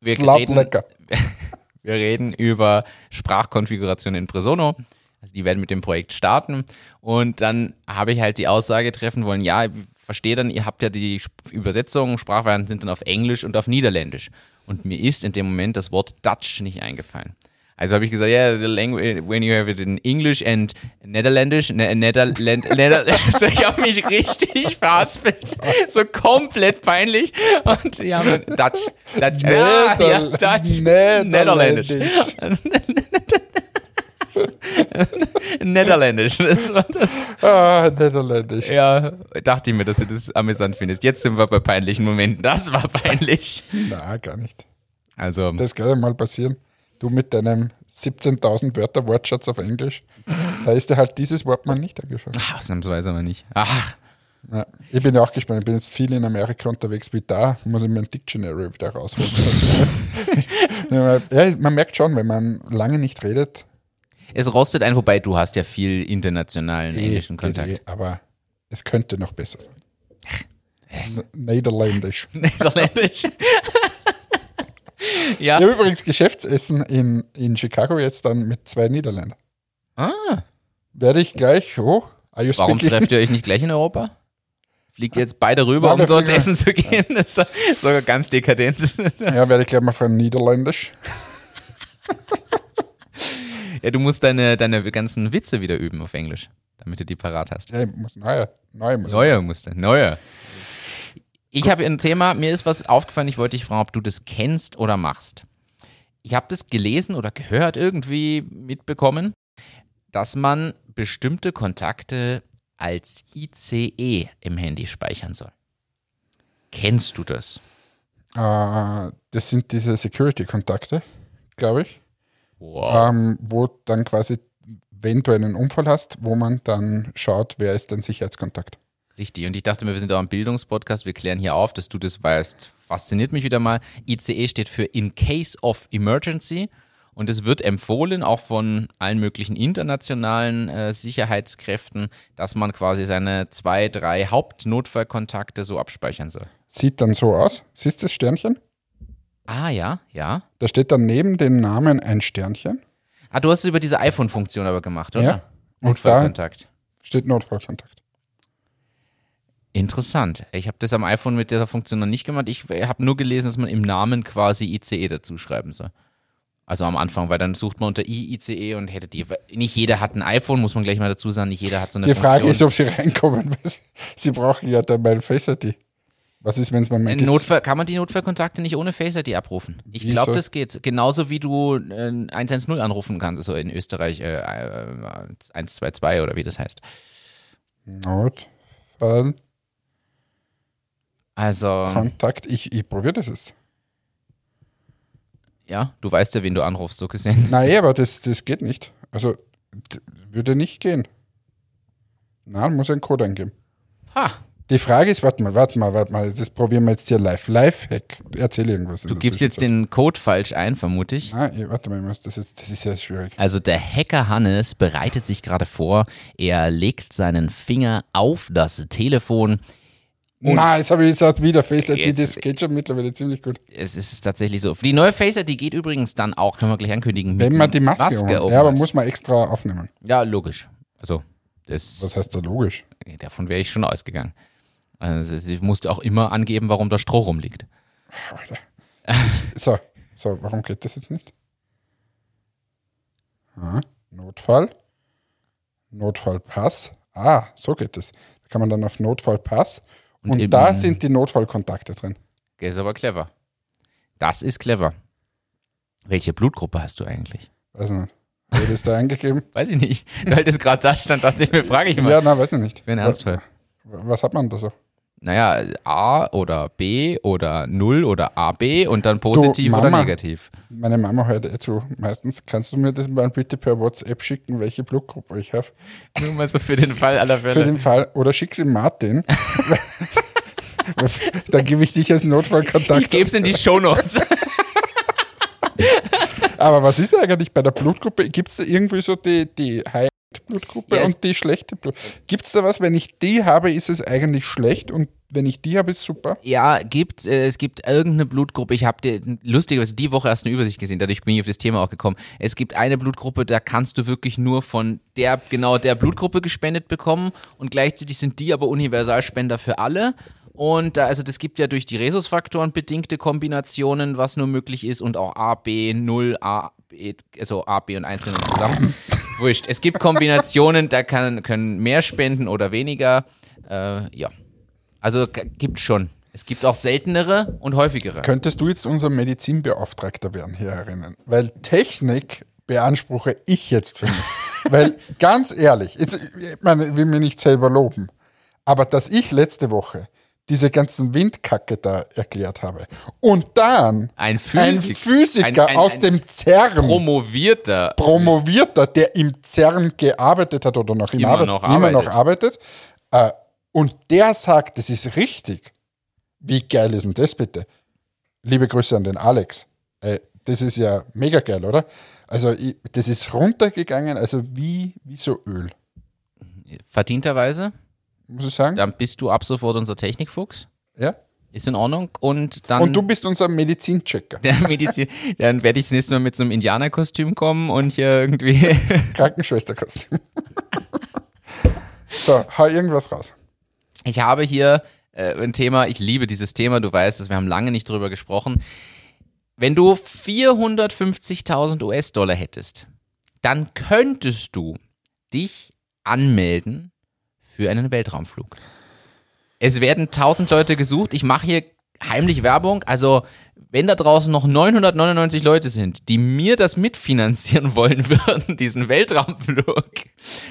wir Slap reden, lecker. wir reden über Sprachkonfiguration in Presono. Also die werden mit dem Projekt starten. Und dann habe ich halt die Aussage treffen wollen, ja, ich verstehe dann, ihr habt ja die Übersetzungen, Sprachvarianten sind dann auf Englisch und auf Niederländisch. Und mir ist in dem Moment das Wort Dutch nicht eingefallen. Also habe ich gesagt, yeah, the language, when you have it in English and Netherlandisch, ne, so, ich habe mich richtig verhaspelt. So komplett peinlich. Und ja, Dutch, Dutch, ah, ja, Dutch, Netherländisch. Netherländisch. Das war das. Ah, Netherländisch. Ja, dachte ich mir, dass du das amüsant findest. Jetzt sind wir bei peinlichen Momenten. Das war peinlich. Na, gar nicht. Also, Das kann ja mal passieren. Du mit deinem 17.000 Wörter Wortschatz auf Englisch, da ist dir halt dieses Wort mal nicht eingefallen. ausnahmsweise aber nicht. Ach, Ja, ich bin ja auch gespannt. Ich bin jetzt viel in Amerika unterwegs, wie da muss ich mein Dictionary wieder rausholen. ja, man merkt schon, wenn man lange nicht redet, es rostet ein, wobei du hast ja viel internationalen eh, englischen Kontakt. eh, aber es könnte noch besser sein. Es- Niederländisch. Niederländisch. ja. Ich habe übrigens Geschäftsessen in, in Chicago jetzt dann mit zwei Niederländern. Ah, Werde ich gleich, oh, warum trefft ihr euch nicht gleich in Europa? Fliegt ihr jetzt beide rüber, Na, um dort essen zu gehen? Das ist sogar ganz dekadent. Ja, werde ich gleich mal fragen, Niederländisch. Ja, du musst deine, deine ganzen Witze wieder üben auf Englisch, damit du die parat hast. Ja, muss, naja, neu muss Neue musste, neue. Ich habe ein Thema, mir ist was aufgefallen, ich wollte dich fragen, ob du das kennst oder machst. Ich habe das gelesen oder gehört, irgendwie mitbekommen, dass man bestimmte Kontakte als ICE im Handy speichern soll. Kennst du das? Äh, das sind diese Security-Kontakte, glaube ich, Wow. ähm, wo dann quasi, wenn du einen Unfall hast, wo man dann schaut, wer ist dein Sicherheitskontakt. Richtig. Und ich dachte mir, wir sind auch ein Bildungspodcast, wir klären hier auf, dass du das weißt. Fasziniert mich wieder mal. ICE steht für In Case of Emergency. Und es wird empfohlen, auch von allen möglichen internationalen äh, Sicherheitskräften, dass man quasi seine zwei, drei Hauptnotfallkontakte so abspeichern soll. Sieht dann so aus. Siehst du das Sternchen? Ah, ja, ja. Da steht dann neben dem Namen ein Sternchen, Ah, du hast es über diese iPhone-Funktion aber gemacht, oder? Ja. Und Notfallkontakt. steht Notfallkontakt. Interessant. Ich habe das am iPhone mit dieser Funktion noch nicht gemacht. Ich habe nur gelesen, dass man im Namen quasi ICE dazu schreiben soll. Also am Anfang, weil dann sucht man unter ICE und hätte die. Nicht jeder hat ein iPhone, muss man gleich mal dazu sagen. Nicht jeder hat so eine Die Frage Funktion. ist, ob sie reinkommen. weil sie- Sie brauchen ja dann mein Face ID. Was ist, wenn es mal mein Ein Notfall, kann man die Notfallkontakte nicht ohne Face ID abrufen? Ich glaube, das geht. Genauso wie du äh, 110 anrufen kannst, so in Österreich äh, äh, 122 oder wie das heißt. Notfallkontakt? Also, Ich, ich probiere das jetzt. ja, du weißt ja, wen du anrufst, so gesehen. Nein, aber das, das geht nicht. Also, würde nicht gehen. Nein, muss einen Code eingeben. Ha, Die Frage ist, warte mal, warte mal, warte mal, das probieren wir jetzt hier live. Live-Hack. Erzähl irgendwas. du gibst jetzt den Code falsch ein, vermute ich. Ich- warte mal, ich muss das, jetzt, das ist ja schwierig. Also der Hacker Hannes bereitet sich gerade vor. Er legt seinen Finger auf das Telefon. Und Nein, jetzt habe ich jetzt wieder Face ID, das geht schon mittlerweile ziemlich gut. es ist tatsächlich so. Die neue Face ID geht übrigens dann auch, können wir gleich ankündigen. Wenn man die Maske, Maske um, Ja, aber muss man extra aufnehmen. ja, logisch. Also, das, Was heißt da logisch? davon wäre ich schon ausgegangen. Also, sie musste auch immer angeben, warum da Stroh rumliegt. Alter. So, so, warum geht das jetzt nicht? Ah, Notfall. Notfallpass. Ah, so geht es. Da kann man dann auf Notfallpass. Und, eben- da sind die Notfallkontakte drin. Der ist aber clever. Das ist clever. Welche Blutgruppe hast du eigentlich? Weiß nicht. Ich das da eingegeben? Weiß ich nicht. Weil das gerade da stand, dachte ich mir, frage ich immer. Ja, nein, weiß ich nicht. Für einen Ernstfall. Was, was hat man da so? Naja, A oder B oder 0 oder AB und dann positiv oder Mama. negativ. Meine Mama hört eh zu. Meistens kannst du mir das mal bitte per WhatsApp schicken, welche Blutgruppe ich habe. Nur mal so für den Fall aller Für Fälle. den Fall. Oder schick's ihm Martin. Dann gebe ich dich als Notfallkontakt. Ich gebe es in die Shownotes. Aber was ist eigentlich bei der Blutgruppe? Gibt es da irgendwie so die, die High-Blutgruppe Ja, und die schlechte Blutgruppe? Gibt es da was, wenn ich die habe, ist es eigentlich schlecht und wenn ich die habe, ist super? ja, gibt, äh, es gibt irgendeine Blutgruppe. Ich habe lustigerweise die Woche erst eine Übersicht gesehen, dadurch bin ich auf das Thema auch gekommen. Es gibt eine Blutgruppe, da kannst du wirklich nur von der, genau der Blutgruppe gespendet bekommen und gleichzeitig sind die aber Universalspender für alle. Und da, also das gibt ja durch die Rhesusfaktoren bedingte Kombinationen, was nur möglich ist und auch A, B, 0, A, B, also A, B und einzelnen zusammen. Wurscht. Es gibt Kombinationen, da kann, können mehr spenden oder weniger. Äh, ja. Also gibt schon. Es gibt auch seltenere und häufigere. Könntest du jetzt unser Medizinbeauftragter werden hier? Weil Technik beanspruche ich jetzt für mich. Weil ganz ehrlich, jetzt, ich meine, ich will mir nicht selber loben, aber dass ich letzte Woche diese ganzen Windkacke da erklärt habe und dann Ein ein Physik- Physiker ein- ein- aus ein dem CERN promovierter. promovierter, der im CERN gearbeitet hat oder noch, im Immer Arbeit, noch immer noch arbeitet. arbeitet, äh, und der sagt, das ist richtig. Wie geil ist denn das bitte? Liebe Grüße an den Alex. Äh, das ist ja mega geil, oder? Also ich, das ist runtergegangen, also wie, wie so Öl, Verdienterweise. Muss ich sagen. Dann bist du ab sofort unser Technikfuchs. Ja? Ist in Ordnung. Und dann. Und du bist unser Medizinchecker, der Medizin, dann werde ich das nächste Mal mit so einem Indianerkostüm kommen und hier irgendwie. Krankenschwesterkostüm. so, hau irgendwas raus. Ich habe hier äh, ein Thema, ich liebe dieses Thema, du weißt es, wir haben lange nicht drüber gesprochen. Wenn du 450.000 US-Dollar hättest, dann könntest du dich anmelden für einen Weltraumflug. Es werden 1000 Leute gesucht. Ich mache hier heimlich Werbung. Also, wenn da draußen noch 999 Leute sind, die mir das mitfinanzieren wollen würden, diesen Weltraumflug,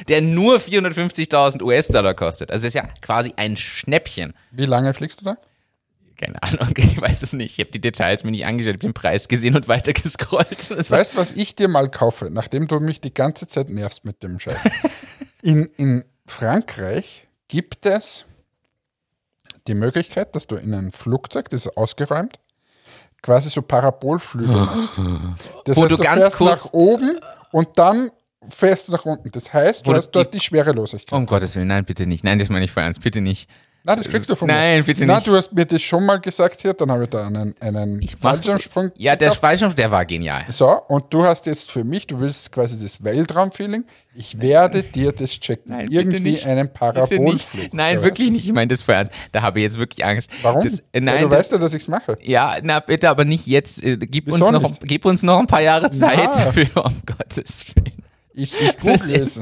der nur 450.000 US-Dollar kostet. Also, das ist ja quasi ein Schnäppchen. Wie lange fliegst du da? Keine Ahnung, ich weiß es nicht. Ich habe die Details mir nicht angeschaut, ich habe den Preis gesehen und weiter gescrollt. Also, Weißt du, was ich dir mal kaufe, nachdem du mich die ganze Zeit nervst mit dem Scheiß? In, in Frankreich gibt es die Möglichkeit, dass du in ein Flugzeug, das ist ausgeräumt, quasi so Parabolflüge machst. Das Wo heißt, du du, ganz fährst kurz- nach oben und dann fährst du nach unten. Das heißt, du hast dort die- die Schwerelosigkeit. um Gottes Willen, nein, bitte nicht. Nein, das meine ich voll ernst, bitte nicht. Na, das kriegst du von Nein, mir. bitte Na, nicht. du hast mir das schon mal gesagt hier, dann habe ich da einen, einen Fallschirmsprung Ja, der. Fallschirm, der war genial. So, und du hast jetzt für mich, du willst quasi das Weltraumfeeling. Ich werde dir das checken. Nein, bitte Irgendwie nicht. einen Bitte Parabolflug. Nein, wirklich nicht. Ich meine das voll ernst. Da habe ich jetzt wirklich Angst. Warum? Das, äh, nein, du das, weißt ja, dass ich es mache. ja, na bitte, aber nicht jetzt. Äh, Gib uns, noch, nicht? gib uns noch ein paar Jahre Zeit Na. dafür, um Gottes Willen. Ich, ich google es.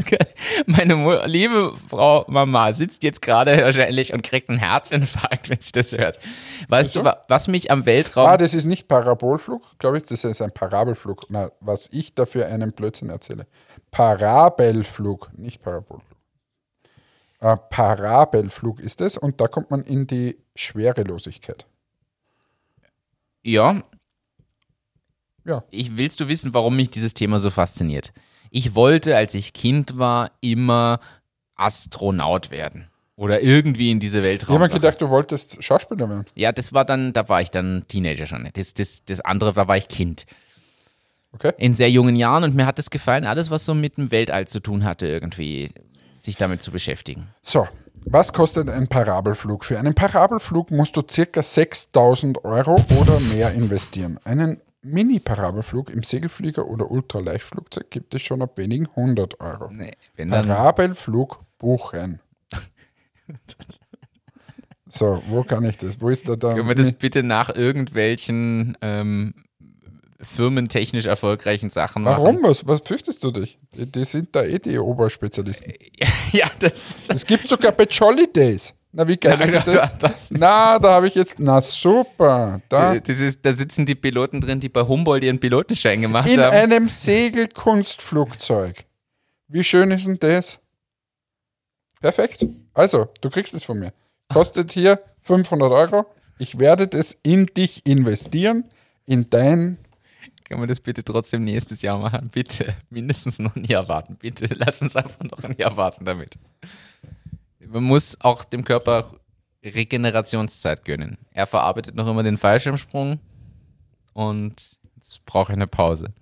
meine liebe Frau Mama sitzt jetzt gerade wahrscheinlich und kriegt einen Herzinfarkt, wenn sie das hört. Weißt du, was mich am Weltraum. Ah, das ist nicht Parabolflug, glaube ich, das ist ein Parabelflug. Na, was ich dafür einen Blödsinn erzähle. Parabelflug, nicht Parabolflug. Äh, Parabelflug ist es und da kommt man in die Schwerelosigkeit. ja, Ja. ich willst du wissen, warum mich dieses Thema so fasziniert? Ich wollte, als ich Kind war, immer Astronaut werden. Oder irgendwie in diese Ich habe mir gedacht, du wolltest Schauspieler werden. Ja, das war dann, da war ich dann Teenager schon. Das, das, das andere, da war ich Kind. Okay. In sehr jungen Jahren und mir hat es gefallen, alles, was so mit dem Weltall zu tun hatte, irgendwie sich damit zu beschäftigen. So, was kostet ein Parabelflug? Für einen Parabelflug musst du circa 6000 Euro oder mehr investieren. Einen Mini-Parabelflug im Segelflieger oder Ultraleichtflugzeug gibt es schon ab wenigen 100 Euro. Nee, wenn dann, Parabelflug buchen. So, wo kann ich das? Wo ist da da? können wir das bitte nach irgendwelchen ähm, firmentechnisch erfolgreichen Sachen machen? Warum? Was, was fürchtest du dich? Die, die sind da eh die Oberspezialisten. Ja, das ist. Es gibt sogar bei Jolly Days. Na, wie geil ist Ja, das? da- das ist- Na, da habe ich jetzt, na super. Da. Das ist, da sitzen die Piloten drin, die bei Humboldt ihren Pilotenschein gemacht In haben. einem Segelkunstflugzeug. Wie schön ist denn das? Perfekt. Also, du kriegst es von mir. Kostet hier 500 Euro. Ich werde das in dich investieren, in dein. Können wir das bitte trotzdem nächstes Jahr machen? Bitte. Mindestens noch ein Jahr warten. Bitte. Lass uns einfach noch ein Jahr warten damit. Man muss auch dem Körper Regenerationszeit gönnen. Er verarbeitet noch immer den Fallschirmsprung und jetzt brauche ich eine Pause.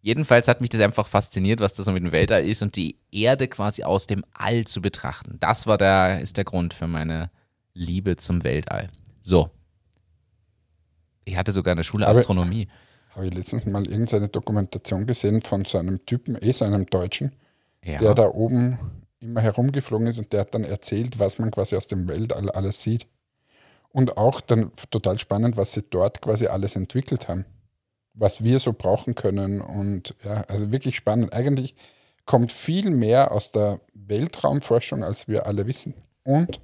Jedenfalls hat mich das einfach fasziniert, was das so mit dem Weltall ist und die Erde quasi aus dem All zu betrachten. Das war der, ist der Grund für meine Liebe zum Weltall. So. Ich hatte sogar in der Schule Astronomie. Habe ich letztens mal irgendeine Dokumentation gesehen von so einem Typen, eh so einem Deutschen, Ja. der da oben immer herumgeflogen ist und der hat dann erzählt, was man quasi aus dem Weltall alles sieht. Und auch dann total spannend, was sie dort quasi alles entwickelt haben. was wir so brauchen können. Und ja, also wirklich spannend. Eigentlich kommt viel mehr aus der Weltraumforschung, als wir alle wissen. Und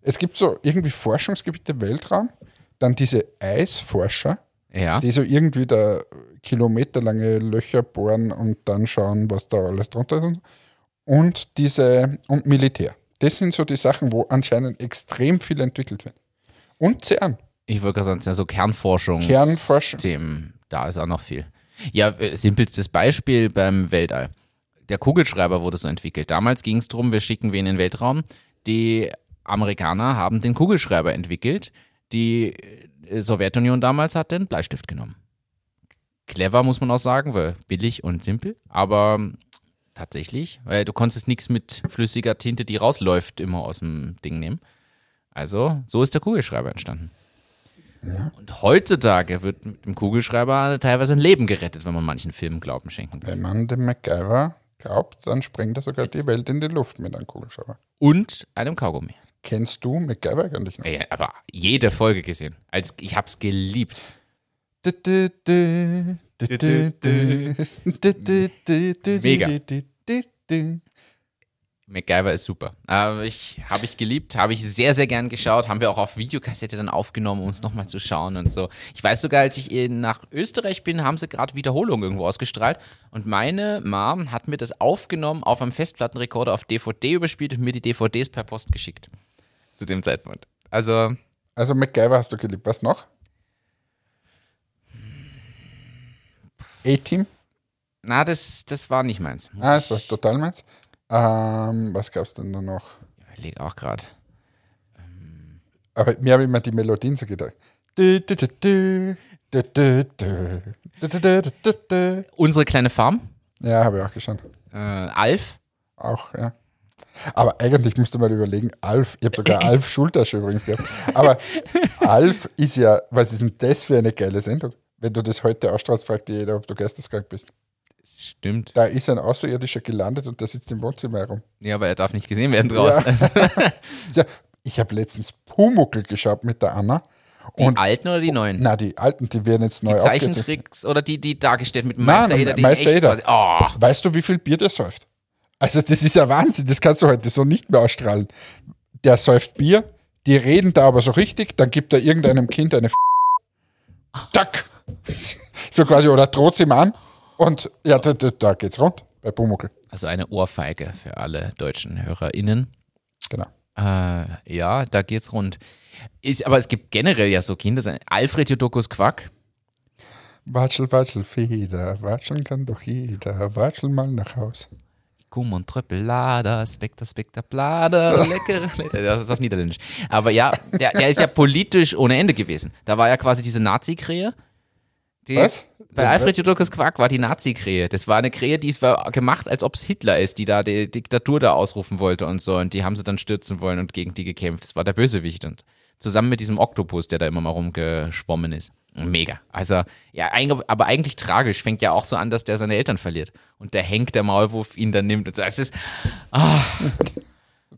es gibt so irgendwie Forschungsgebiete Weltraum, dann diese Eisforscher, Ja. die so irgendwie da kilometerlange Löcher bohren und dann schauen, was da alles drunter ist. Und diese und Militär. Das sind so die Sachen, wo anscheinend extrem viel entwickelt wird. Und CERN. Ich wollte gerade sagen, so Kernforschung. Kernforschung. Da ist auch noch viel. Ja, äh, simpelstes Beispiel beim Weltall. Der Kugelschreiber wurde so entwickelt. Damals ging es darum, wir schicken wen in den Weltraum. Die Amerikaner haben den Kugelschreiber entwickelt. Die äh, Sowjetunion damals hat den Bleistift genommen. Clever, muss man auch sagen, weil billig und simpel. Aber tatsächlich, weil du konntest nichts mit flüssiger Tinte, die rausläuft, immer aus dem Ding nehmen. Also, so ist der Kugelschreiber entstanden. Und heutzutage wird mit dem Kugelschreiber teilweise ein Leben gerettet, wenn man manchen Filmen Glauben schenken kann. Wenn man dem MacGyver glaubt, dann sprengt er sogar die Welt in die Luft mit einem Kugelschreiber. Und einem Kaugummi. Kennst du MacGyver eigentlich noch? Ey, aber jede Folge gesehen. Als, ich hab's geliebt. Mega. MacGyver ist super. Aber ich habe ich geliebt, habe ich sehr, sehr gern geschaut. Haben wir auch auf Videokassette dann aufgenommen, um es nochmal zu schauen und so. Ich weiß sogar, als ich in- nach Österreich bin, haben sie gerade Wiederholung irgendwo ausgestrahlt. Und meine Mom hat mir das aufgenommen, auf einem Festplattenrekorder auf DVD überspielt und mir die DVDs per Post geschickt. Zu dem Zeitpunkt. Also, Also MacGyver hast du geliebt. Was noch? A-Team? Na, das, das war nicht meins. Ah, das war total meins. Ähm, was gab es denn da noch? Ich überlege auch gerade. Ähm. Aber mir habe ich immer die Melodien so gedacht. Du, du, du, Unsere kleine Farm. Ja, habe ich auch geschaut. Äh, Alf. Auch, ja. Aber eigentlich musst du mal überlegen, Alf, ich habe sogar Alf Schultasche übrigens gehabt. Aber Alf ist ja, was ist denn das für eine geile Sendung? Wenn du das heute ausstrahlst, fragt dir jeder, ob du geisteskrank bist. Das stimmt. Da ist ein Außerirdischer gelandet und der sitzt im Wohnzimmer herum. Ja, aber er darf nicht gesehen werden draußen. Ja. Also, Ja, ich habe letztens Pumuckel geschaut mit der Anna. die Und alten oder die neuen? na, die alten, die werden jetzt neu die. Zeichentricks oder die, die dargestellt mit Meister Eder, den Meister Eder. Oh, Weißt du, wie viel Bier der säuft? Also, das ist ja Wahnsinn. Das kannst du heute so nicht mehr ausstrahlen. Der säuft Bier, die reden da aber so richtig, dann gibt er irgendeinem Kind eine Tack. So quasi, oder droht ihm an. Und ja, da, da, geht's rund bei Pumuckel. also eine Ohrfeige für alle deutschen HörerInnen. Genau. Äh, ja, da geht's rund. Ist, aber es gibt generell ja so Kinder. Alfred Jodokus Quack. Watschel, Watschel, Feder, watscheln kann doch jeder, watschel mal nach Haus. Gumm und Tröppelada, Spekter, Spekter, Plada, leckere, leckere. Das ist auf Niederländisch. Aber ja, der, der ist ja politisch ohne Ende gewesen. Da war ja quasi diese Nazi-Krähe. Die- Was? Bei Alfred Jodokus Quack war die Nazi-Krähe. Das war eine Krähe, die war gemacht, als ob es Hitler ist, die da die Diktatur da ausrufen wollte und so. Und die haben sie dann stürzen wollen und gegen die gekämpft. Das war der Bösewicht. Und zusammen mit diesem Oktopus, der da immer mal rumgeschwommen ist. Mega. Also, ja, aber eigentlich tragisch. Fängt ja auch so an, dass der seine Eltern verliert. Und der Henk, der Maulwurf, ihn dann nimmt. Und so. Es ist,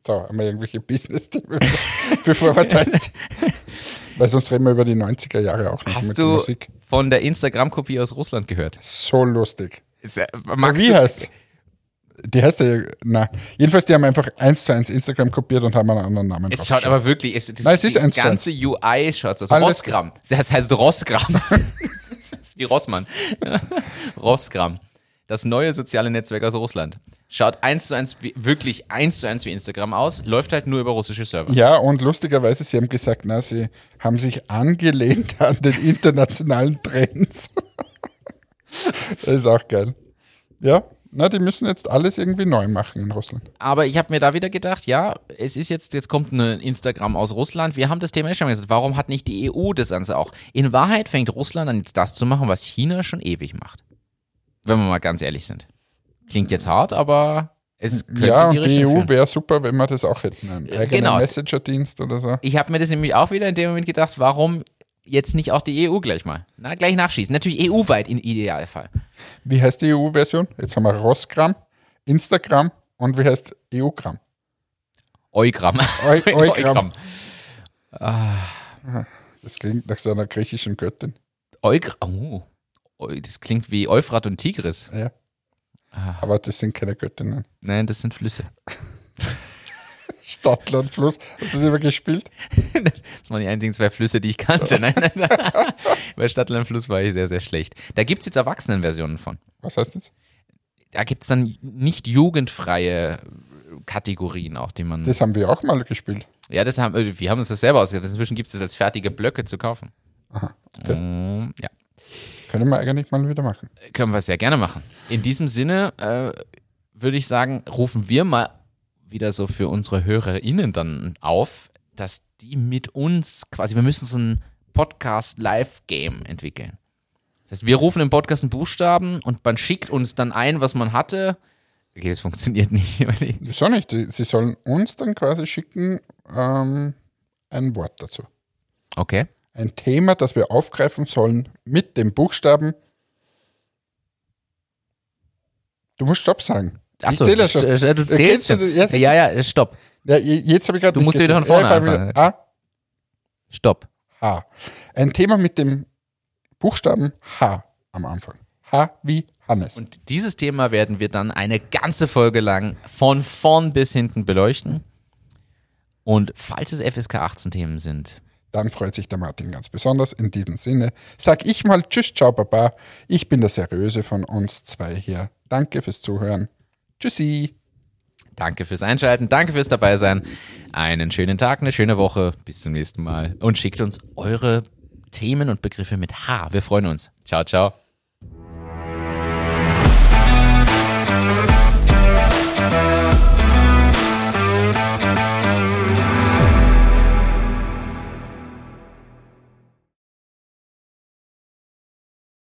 So, haben wir irgendwelche Business-Themen, bevor wir da jetzt. Weil sonst reden wir über die 90er Jahre auch nicht hast mit du Musik. von der Instagram-Kopie aus Russland gehört? So lustig. Ist, magst Wie heißt Die heißt ja, na, jedenfalls, die haben einfach eins zu eins Instagram kopiert und haben einen anderen Namen Es schaut aber wirklich, es, das, Nein, es ist die ganze UI schaut so, Alles Rossgramm. Das heißt Rossgramm. das ist wie Rossmann. Rossgramm. Das neue soziale Netzwerk aus Russland. Schaut eins zu eins, wie, wirklich eins zu eins wie Instagram aus, läuft halt nur über russische Server. Ja, und lustigerweise, sie haben gesagt, na, sie haben sich angelehnt an den internationalen Trends. das ist auch geil. Ja, na, die müssen jetzt alles irgendwie neu machen in Russland. Aber ich habe mir da wieder gedacht, ja, es ist jetzt, jetzt kommt ein Instagram aus Russland. Wir haben das Thema schon gesagt. Warum hat nicht die EU das Ganze auch? In Wahrheit fängt Russland an, jetzt das zu machen, was China schon ewig macht. Wenn wir mal ganz ehrlich sind. Klingt jetzt hart, aber es könnte ja, die und die EU wäre super, wenn wir das auch hätten. Einen eigenen genau. Messenger-Dienst oder so. Ich habe mir das nämlich auch wieder in dem Moment gedacht, warum jetzt nicht auch die EU gleich mal? Na, gleich nachschießen. Natürlich EU-weit im Idealfall. Wie heißt die EU-Version? Jetzt haben wir Rossgramm, Instagram und wie heißt E EU-Gramm? Eugramm. Eu Eugramm. Ah, Das klingt nach so einer griechischen Göttin. Eugramm. Oh. Das klingt wie Euphrat und Tigris. Ja. Ah. Aber das sind keine Göttinnen. Nein, das sind Flüsse. Stadtland Fluss. Hast du das immer gespielt? Das waren die einzigen zwei Flüsse, die ich kannte. Nein, nein, nein. Bei Stadtland Fluss war ich sehr, sehr schlecht. Da gibt es jetzt Erwachsenenversionen von. Was heißt das? Da gibt es dann nicht jugendfreie Kategorien auch, die man. Das haben wir auch mal gespielt. ja, das haben, äh, wir haben uns das selber ausgedacht. Inzwischen gibt es das als fertige Blöcke zu kaufen. Aha. Okay. Mm, ja. Können wir eigentlich mal wieder machen. Können wir sehr gerne machen. In diesem Sinne äh, würde ich sagen, rufen wir mal wieder so für unsere HörerInnen dann auf, dass die mit uns quasi, wir müssen so ein Podcast-Live-Game entwickeln. Das heißt, wir rufen im Podcast einen Buchstaben und man schickt uns dann ein, was man hatte. Okay, das funktioniert nicht. Wieso nicht? Sie sollen uns dann quasi schicken ähm, ein Wort dazu. Okay. Ein Thema, das wir aufgreifen sollen mit dem Buchstaben. Du musst Stopp sagen. Achso, ich zähle ja schon. du Äh, zählst du erste- Ja, ja, stopp. Ja, je- jetzt habe ich gerade Du musst wieder von vorne anfangen. A, Stopp. H. Ein Thema mit dem Buchstaben H am Anfang. H wie Hannes. Und dieses Thema werden wir dann eine ganze Folge lang von vorn bis hinten beleuchten. Und falls es FSK 18 Themen sind, Dann freut sich der Martin ganz besonders. In diesem Sinne sag ich mal Tschüss, ciao, baba. Ich bin der Seriöse von uns zwei hier. Danke fürs Zuhören. Tschüssi. danke fürs Einschalten, danke fürs Dabeisein. Einen schönen Tag, eine schöne Woche. Bis zum nächsten Mal. Und schickt uns eure Themen und Begriffe mit H. Wir freuen uns. Ciao, ciao.